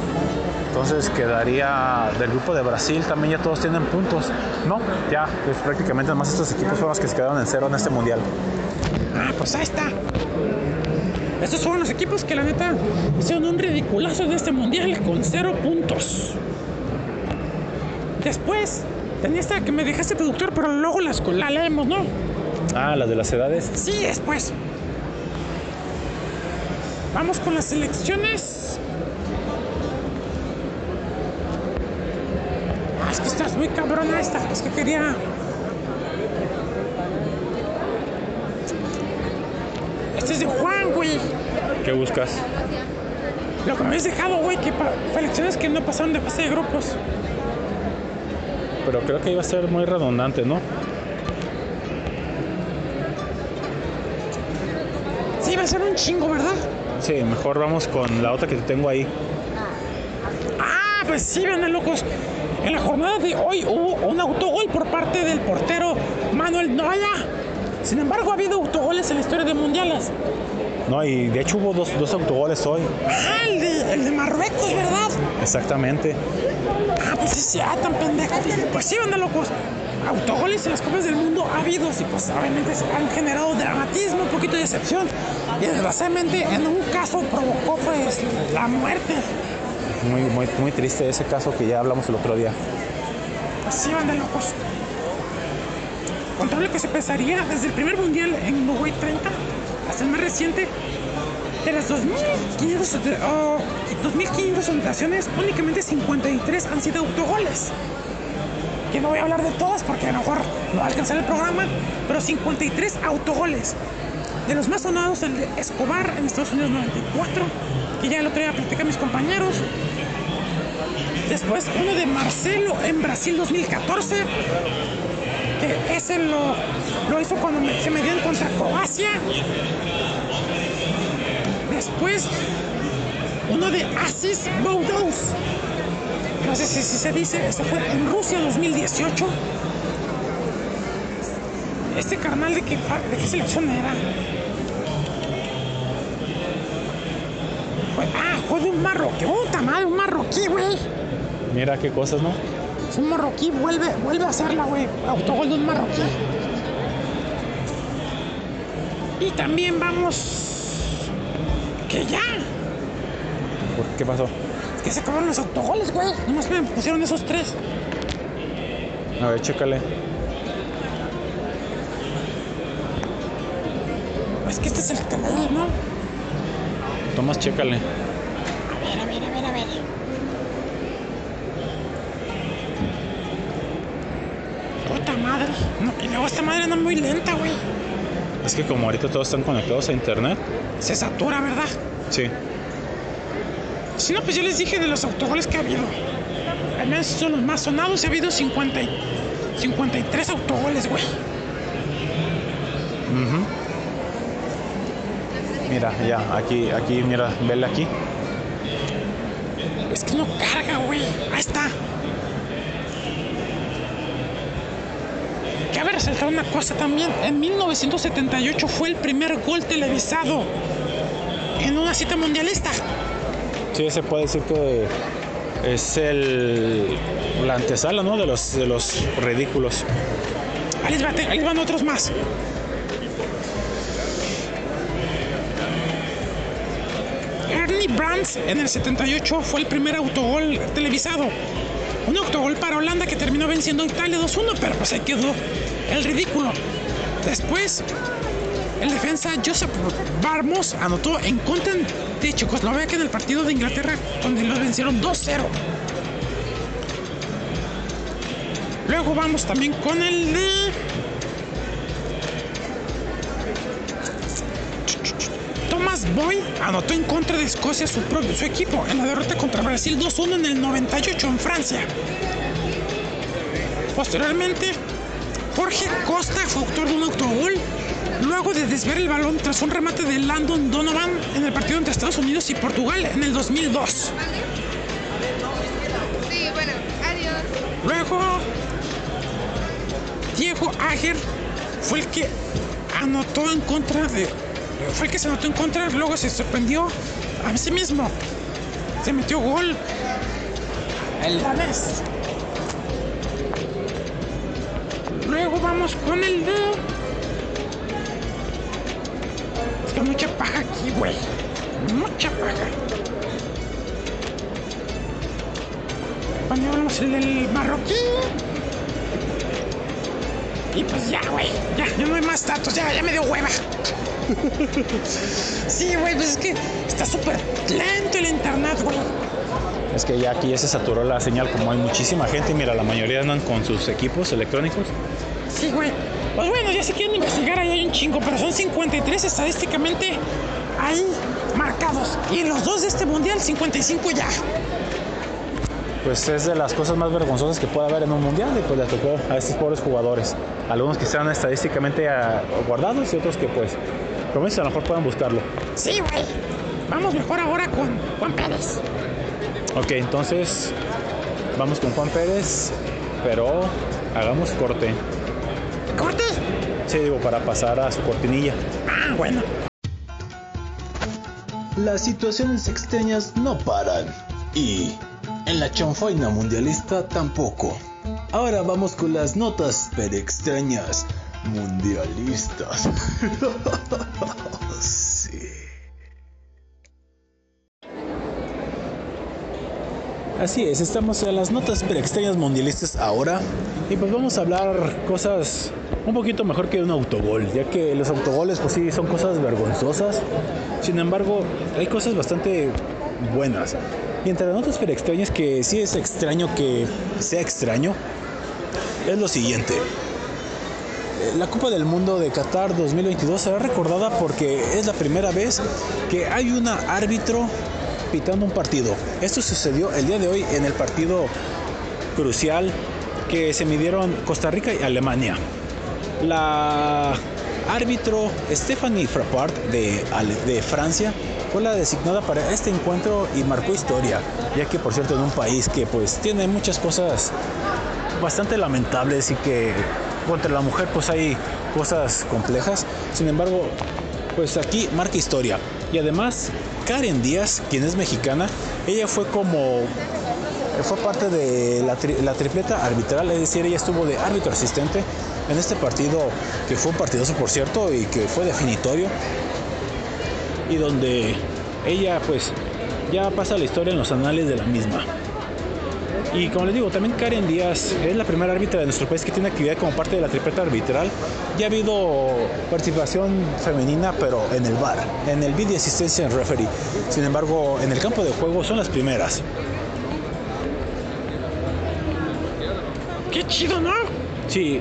Entonces quedaría del grupo de Brasil, también ya todos tienen puntos. No, ya, pues prácticamente además estos equipos fueron los que se quedaron en cero en este mundial. Ah, pues ahí está. Estos fueron los equipos que la neta hicieron un ridiculazo de este mundial con cero puntos. Después, tenía esta que me dejaste productor, pero luego las, la leemos, ¿no? Ah, las de las edades. Sí, después. Vamos con las selecciones. Ah, es que estás muy cabrona esta. Es que quería. Este es de Juan, güey. ¿Qué buscas? Lo que me habías dejado, güey, que pa- selecciones que no pasaron de fase de grupos. Pero creo que iba a ser muy redundante, ¿no? Sí, va a ser un chingo, ¿verdad? Sí, mejor vamos con la otra que te tengo ahí. Ah, pues sí, ven locos. En la jornada de hoy hubo un autogol por parte del portero Manuel Noya. Sin embargo, ha habido autogoles en la historia de mundiales. No, y de hecho hubo dos, dos autogoles hoy. Ah, el de, el de Marruecos, ¿verdad? Exactamente. Ah, pues sí, sí, ah, tan pendejo. Pues sí, ven locos. Autogoles en las Copas del Mundo ha habido y pues obviamente han generado dramatismo, un poquito de decepción. Y desgraciadamente en un caso provocó pues la muerte. Muy, muy, muy triste ese caso que ya hablamos el otro día. Así van de locos. Contable que se pensaría desde el primer mundial en Uruguay 30 hasta el más reciente, de las 2.500 oh, 2.500 anotaciones, únicamente 53 han sido autogoles. Que no voy a hablar de todas porque a lo mejor no va a alcanzar el programa, pero 53 autogoles. De los más sonados, el de Escobar en Estados Unidos 94, que ya el otro día platicé a mis compañeros. Después uno de Marcelo en Brasil 2014, que ese lo, lo hizo cuando me- se medían contra Croacia. Después uno de Asis Boudos, no sé si, si se dice, este fue en Rusia 2018. Este carnal de qué, selección era. Ah, fue un marroquí, puta madre, un marroquí, güey. Mira qué cosas, ¿no? Es un marroquí, vuelve, vuelve a hacerla, güey. Autogol de un marroquí. Y también vamos. Que ya. ¿Por qué pasó? Que se acabaron los autogoles, güey. Nomás me pusieron esos tres. A ver, chécale. Es que este es el da, ¿no? Tomás, chécale. A ver, a ver, a ver, a ver. Puta madre. No, y luego esta madre anda muy lenta, güey. Es que como ahorita todos están conectados a internet. Se satura, ¿verdad? Sí. Si no, pues yo les dije de los autogoles que ha habido. Al menos son los más sonados. Ha habido 50 y 53 autogoles, güey. Ujú. Mira, ya, aquí, aquí, mira, vele aquí. Es que no carga, güey. Ahí está. Cabe resaltar una cosa también. En 1978 fue el primer gol televisado en una cita mundialista. Sí, se puede decir que es el la antesala, ¿no? De los de los ridículos. Ahí les, va, ahí les van otros más. Ernie Brands en el 78 fue el primer autogol televisado. Un autogol para Holanda que terminó venciendo a Italia 2-1, pero pues ahí quedó el ridículo. Después, el defensa Joseph Barmos anotó en contra de Checoslovaquia en el partido de Inglaterra, donde los vencieron 2-0. Luego vamos también con el de. Thomas Boy anotó en contra de Escocia su propio su equipo en la derrota contra Brasil 2-1 en el 98 en Francia. Posteriormente, Jorge Costa fue autor de un autogol luego de desviar el balón tras un remate de Landon Donovan en el partido entre Estados Unidos y Portugal en el 2002. Sí, bueno, adiós. Luego, Diego Ager fue el que anotó en contra de. Fue que se anotó en contra, luego se sorprendió a sí mismo. Se metió gol. El danés. Luego vamos con el de. Es que mucha paja aquí, güey. Mucha paja. Ponemos el del marroquí. Y pues ya, güey. Ya, ya no hay más datos. Ya, ya me dio hueva. sí, güey, pues es que está súper lento el internet, güey. Es que ya aquí ya se saturó la señal, como hay muchísima gente, mira, la mayoría andan con sus equipos electrónicos. Sí, güey. Pues bueno, ya si quieren investigar, ahí hay un chingo, pero son 53 estadísticamente ahí marcados. Y en los dos de este mundial, 55 ya. Pues es de las cosas más vergonzosas que puede haber en un mundial y pues le tocó a estos pobres jugadores. Algunos que están estadísticamente ah, guardados y otros que pues, como dices, a lo mejor puedan buscarlo. Sí, güey. Vamos mejor ahora con Juan Pérez. Ok, entonces vamos con Juan Pérez, pero hagamos corte. ¿Corte? Sí, digo, para pasar a su cortinilla. Ah, bueno. Las situaciones extrañas no paran. Y en la chanfaina mundialista tampoco. Ahora vamos con las notas per extrañas mundialistas. sí. Así es, estamos en las notas super extrañas mundialistas ahora y pues vamos a hablar cosas un poquito mejor que un autogol, ya que los autogoles pues sí son cosas vergonzosas, sin embargo hay cosas bastante buenas. Y entre las notas super extrañas que sí es extraño que sea extraño, es lo siguiente. La Copa del Mundo de Qatar 2022 será recordada porque es la primera vez que hay una árbitro pitando un partido. Esto sucedió el día de hoy en el partido crucial que se midieron Costa Rica y Alemania. La árbitro Stephanie Ale- de Francia fue la designada para este encuentro y marcó historia, ya que por cierto en un país que pues tiene muchas cosas bastante lamentables y que contra la mujer pues hay cosas complejas. Sin embargo, pues aquí marca historia. Y además, Karen Díaz, quien es mexicana, ella fue como fue parte de la, la tripleta arbitral, es decir, ella estuvo de árbitro asistente en este partido, que fue un partidazo por cierto y que fue definitorio, y donde ella pues ya pasa la historia en los anales de la misma. Y como les digo, también Karen Díaz es la primera árbitra de nuestro país que tiene actividad como parte de la tripleta arbitral. Ya ha habido participación femenina, pero en el bar, en el video asistencia en referee. Sin embargo, en el campo de juego son las primeras. Qué chido, ¿no? Sí,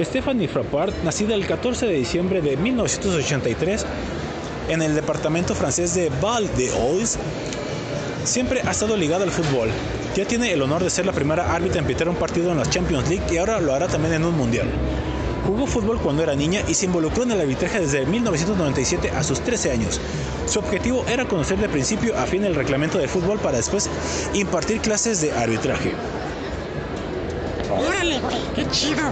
Stephanie Frappart, nacida el 14 de diciembre de 1983 en el departamento francés de Val de Oise, siempre ha estado ligada al fútbol. Ya tiene el honor de ser la primera árbitra en pitar un partido en la Champions League y ahora lo hará también en un mundial. Jugó fútbol cuando era niña y se involucró en el arbitraje desde 1997 a sus 13 años. Su objetivo era conocer de principio a fin el reglamento de fútbol para después impartir clases de arbitraje. Órale, güey, qué chido.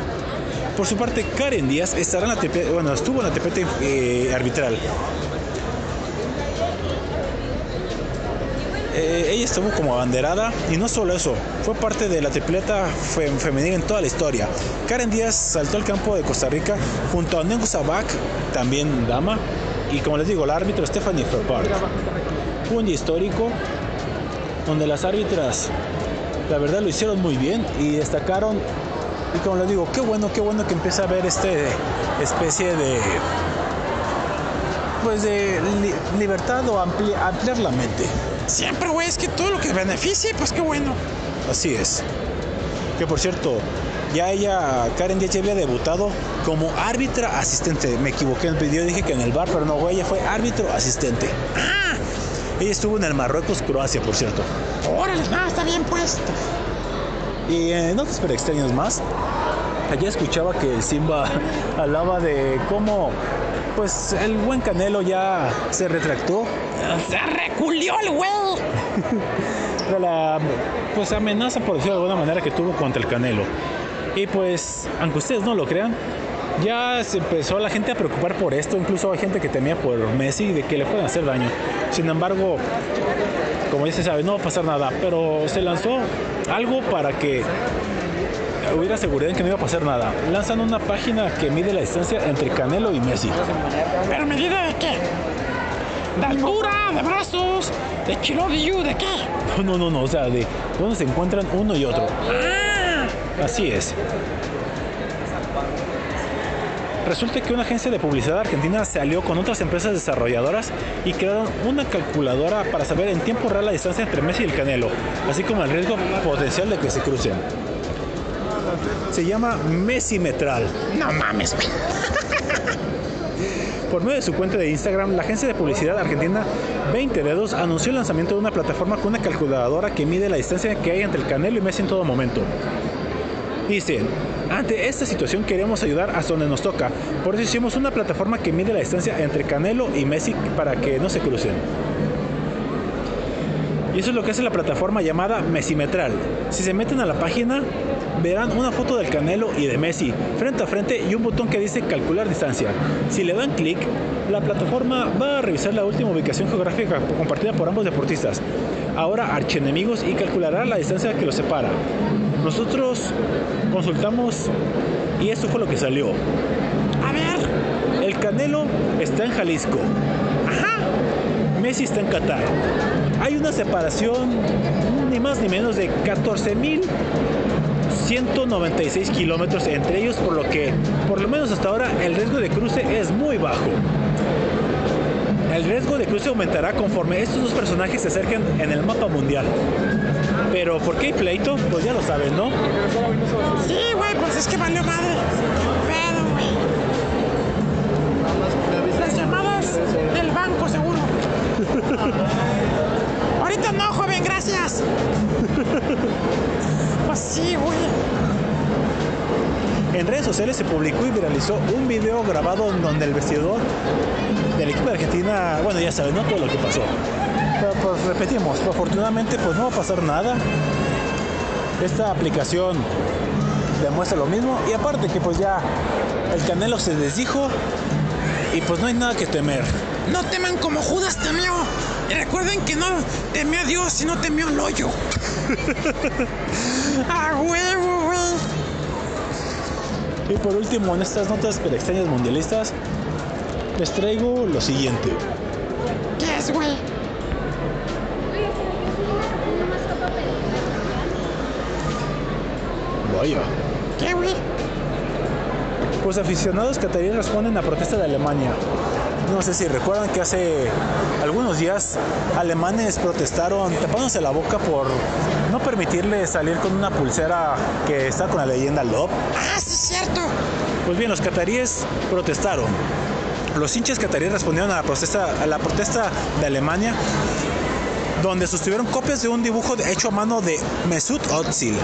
Por su parte, Karen Díaz estará en la TP bueno, estuvo en la TPT eh, arbitral. Eh, ella estuvo como abanderada y no solo eso, fue parte de la tripleta fe- femenina en toda la historia. Karen Díaz saltó al campo de Costa Rica junto a Nengu Sabak, también dama, y como les digo, la árbitra Stephanie Ferpart. Fue un día histórico donde las árbitras, la verdad, lo hicieron muy bien y destacaron. Y como les digo, qué bueno, qué bueno que empieza a haber este especie de pues de li- libertad o ampli- ampliar la mente. Siempre, güey, es que todo lo que beneficie, pues qué bueno. Así es. Que por cierto, ya ella, Karen Díaz ya había debutado como árbitra asistente. Me equivoqué en el video, dije que en el bar, pero no, güey, ella fue árbitro asistente. Ah, Ella estuvo en el Marruecos, Croacia, por cierto. órale, no, está bien puesto. Y en notas super extrañas más, allá escuchaba que el Simba hablaba de cómo, pues, el buen Canelo ya se retractó Se reculió el güey. la pues amenaza por decirlo de alguna manera que tuvo contra el Canelo. Y pues, aunque ustedes no lo crean, ya se empezó la gente a preocupar por esto, incluso hay gente que temía por Messi de que le puedan hacer daño. Sin embargo, como ya se sabe, no va a pasar nada, pero se lanzó algo para que hubiera seguridad en que no iba a pasar nada. Lanzan una página que mide la distancia entre Canelo y Messi. ¿Pero medida de qué? ¿De altura, de brazos, de kilómetro, de qué? No, no, no, no, o sea, de dónde se encuentran uno y otro. Ah, Así es. Resulta que una agencia de publicidad argentina se alió con otras empresas desarrolladoras y crearon una calculadora para saber en tiempo real la distancia entre Messi y el Canelo, así como el riesgo potencial de que se crucen. Se llama Messimetral. no mames. Por medio de su cuenta de Instagram, la agencia de publicidad argentina 20 Dedos anunció el lanzamiento de una plataforma con una calculadora que mide la distancia que hay entre el Canelo y Messi en todo momento. Dicen, ante esta situación queremos ayudar hasta donde nos toca, por eso hicimos una plataforma que mide la distancia entre Canelo y Messi para que no se crucen. Y eso es lo que hace la plataforma llamada Messimetral. Si se meten a la página, verán una foto del Canelo y de Messi frente a frente y un botón que dice calcular distancia. Si le dan clic, la plataforma va a revisar la última ubicación geográfica compartida por ambos deportistas, ahora archienemigos, y calculará la distancia que los separa. Nosotros consultamos y esto fue lo que salió. A ver, El Canelo está en Jalisco. ajá. Messi está en Qatar. Hay una separación ni más ni menos de 14.196 kilómetros entre ellos, por lo que, por lo menos hasta ahora, el riesgo de cruce es muy bajo. El riesgo de cruce aumentará conforme estos dos personajes se acerquen en el mapa mundial. Pero ¿por qué hay pleito? Pues ya lo saben, ¿no? Sí, güey, pues es que valió madre. Pero, güey. Las llamadas del banco, seguro. Ahorita no, joven, gracias. Pues sí, güey. En redes sociales se publicó y viralizó un video grabado en donde el vestidor del equipo de Argentina, bueno, ya saben, ¿no? Todo lo que pasó. Pero pues repetimos, afortunadamente pues no va a pasar nada. Esta aplicación demuestra lo mismo y aparte que pues ya el Canelo se desdijo y pues no hay nada que temer. No teman como Judas temió. Y recuerden que no temió a Dios, sino temió al hoyo. ¡A huevo, güey! Y por último, en estas notas pero extrañas mundialistas, les traigo lo siguiente. ¿Qué es, güey? Vaya. ¿Qué, güey? Pues aficionados cataríes responden a protesta de Alemania. No sé si recuerdan que hace algunos días alemanes protestaron tapándose la boca por no permitirle salir con una pulsera que está con la leyenda Love. Ah, sí, es cierto. Pues bien, los cataríes protestaron. Los hinchas cataríes respondieron a la protesta, a la protesta de Alemania donde sostuvieron copias de un dibujo hecho a mano de Mesut Özil,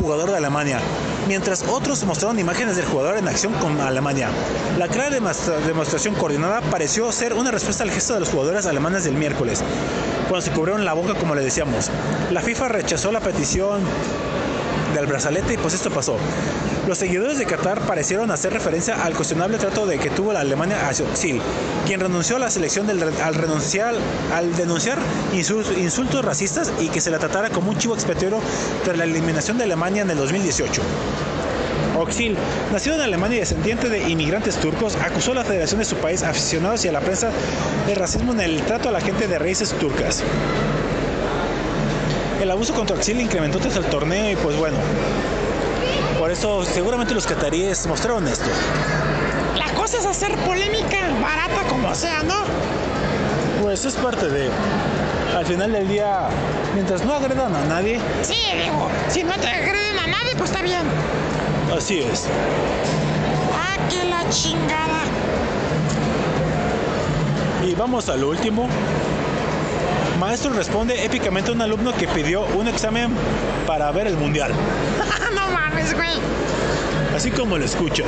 jugador de Alemania, mientras otros mostraron imágenes del jugador en acción con Alemania. La clara demostración coordinada pareció ser una respuesta al gesto de los jugadores alemanes del miércoles, cuando se cubrieron la boca como le decíamos. La FIFA rechazó la petición del brazalete y pues esto pasó. Los seguidores de Qatar parecieron hacer referencia al cuestionable trato de que tuvo la Alemania hacia Özil, quien renunció a la selección al denunciar insultos racistas y que se la tratara como un chivo expiatorio tras la eliminación de Alemania en el 2018. Oxil, nacido en Alemania y descendiente de inmigrantes turcos, acusó a la Federación de su país, aficionados y a la prensa de racismo en el trato a la gente de raíces turcas. El abuso contra Oxil incrementó tras el torneo y pues bueno, por eso seguramente los cataríes mostraron esto. La cosa es hacer polémica, barata como sea, ¿no? Pues es parte de... Al final del día, mientras no agredan a nadie... Sí, digo, si no te agreden a nadie, pues está bien. Así es. Ah, que la chingada. Y vamos al último. Maestro responde épicamente a un alumno que pidió un examen para ver el mundial. Así como lo escuchan.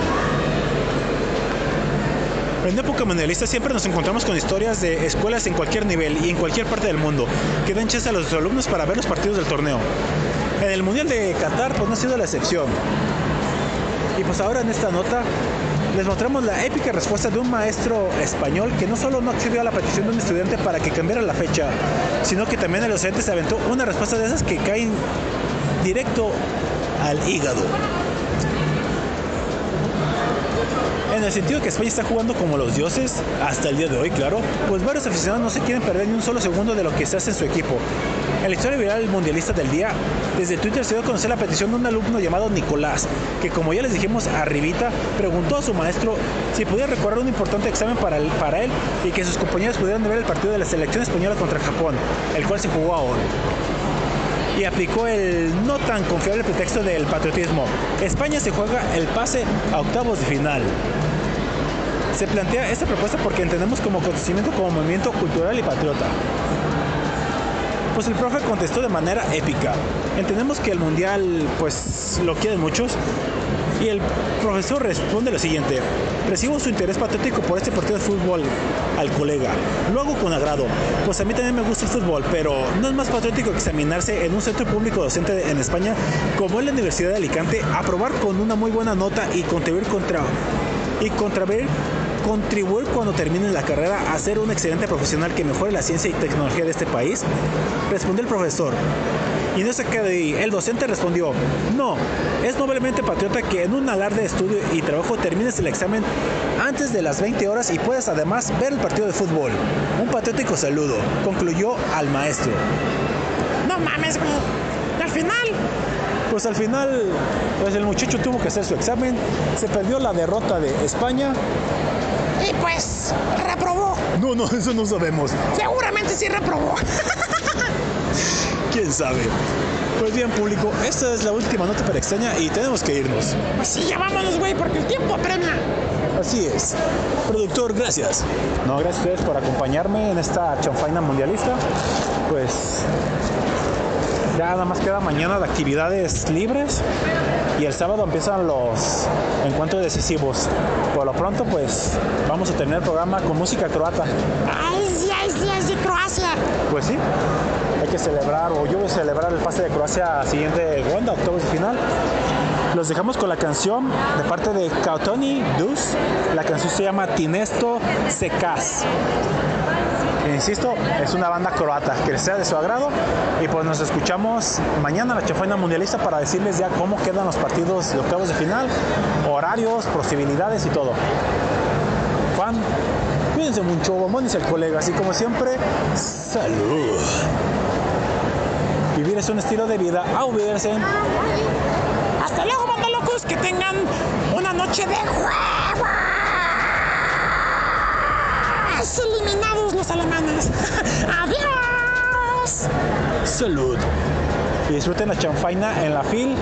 En época mundialista siempre nos encontramos con historias de escuelas en cualquier nivel y en cualquier parte del mundo que dan chance a los alumnos para ver los partidos del torneo. En el Mundial de Qatar pues no ha sido la excepción. Y pues ahora en esta nota les mostramos la épica respuesta de un maestro español que no solo no accedió a la petición de un estudiante para que cambiara la fecha, sino que también el docente se aventó una respuesta de esas que caen directo al hígado. En el sentido que España está jugando como los dioses, hasta el día de hoy, claro, pues varios aficionados no se quieren perder ni un solo segundo de lo que se hace en su equipo. En la historia viral mundialista del día, desde Twitter se dio a conocer la petición de un alumno llamado Nicolás, que como ya les dijimos arribita, preguntó a su maestro si podía recordar un importante examen para, él y que sus compañeros pudieran ver el partido de la selección española contra Japón, el cual se jugó ahora y aplicó el no tan confiable pretexto del patriotismo. España se juega el pase a octavos de final. Se plantea esta propuesta porque entendemos como acontecimiento como movimiento cultural y patriota. Pues el profe contestó de manera épica. Entendemos que el mundial pues lo quieren muchos, y el profesor responde lo siguiente, recibo su interés patriótico por este partido de fútbol al colega, lo hago con agrado, pues a mí también me gusta el fútbol, pero no es más patriótico examinarse en un centro público docente en España como es la Universidad de Alicante, aprobar con una muy buena nota y contribuir contra y contraver contribuir cuando termine la carrera a ser un excelente profesional que mejore la ciencia y tecnología de este país? Respondió el profesor. Y no se queda ahí. El docente respondió, no, es noblemente patriota que en un alarde de estudio y trabajo termines el examen antes de las 20 horas y puedas además ver el partido de fútbol. Un patriótico saludo, concluyó al maestro. No mames, güey. Al final, pues al final, pues el muchacho tuvo que hacer su examen, se perdió la derrota de España. Y pues, reprobó. No, no, eso no sabemos. Seguramente sí reprobó. ¿Quién sabe? Pues bien, público, esta es la última nota para extraña y tenemos que irnos. Pues sí, ya vámonos, güey, porque el tiempo apremia. Así es. Productor, gracias. No, gracias a ustedes por acompañarme en esta chanfaina mundialista. Pues ya nada más queda mañana de actividades libres y el sábado empiezan los encuentros decisivos. Por lo pronto, pues vamos a tener el programa con música croata. ¡Ay, sí, ay, sí, ay, sí, Croacia! Pues sí, que celebrar, o yo voy a celebrar el pase de Croacia siguiente ronda, octavos de final. Los dejamos con la canción de parte de Kautoni Dus. La canción se llama Tinesto Secas insisto, es una banda croata que sea de su agrado y pues nos escuchamos mañana en la Chafaina Mundialista para decirles ya cómo quedan los partidos de octavos de final, horarios, posibilidades y todo. Juan, cuídense mucho, bombones el colega, así como siempre, salud. Es un estilo de vida, a Hasta luego, banda locos, que tengan una noche de juego eliminados los alemanes. ¡Adiós! Salud. Y disfruten la chanfaina en la fil.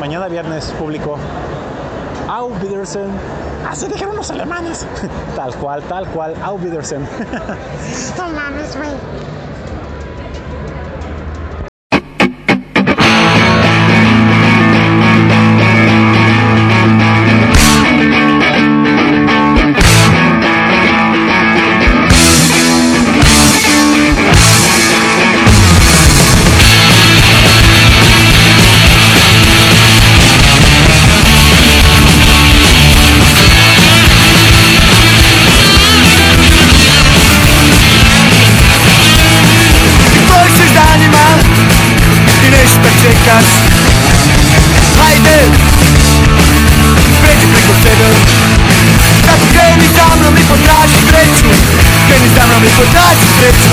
Mañana viernes público. Au Wiedersehen. Así dijeron los alemanes. tal cual, tal cual. Au Wiedersehen. no mames, güey. Mi i pod sreću Meni za mnom mi pod našu sreću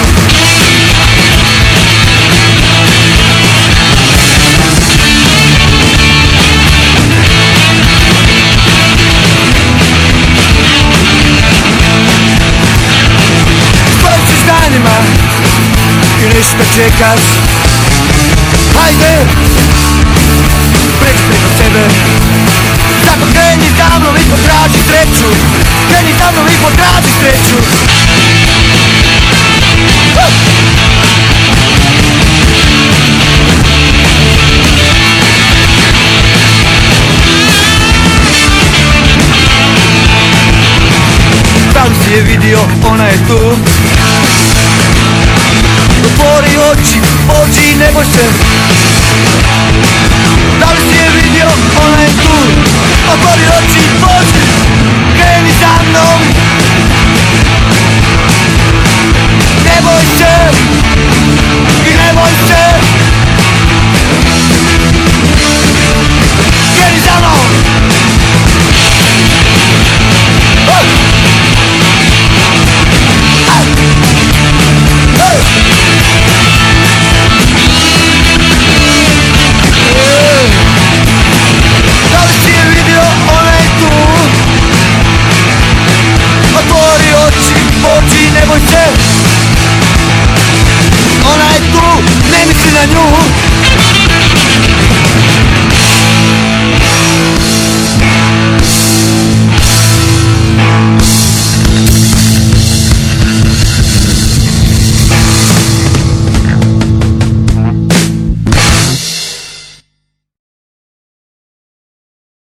Stojiš se znanjima i! Kreni za mnom i potraži sreću li si je vidio, ona je tu. Otvori oči, oči, ne boj se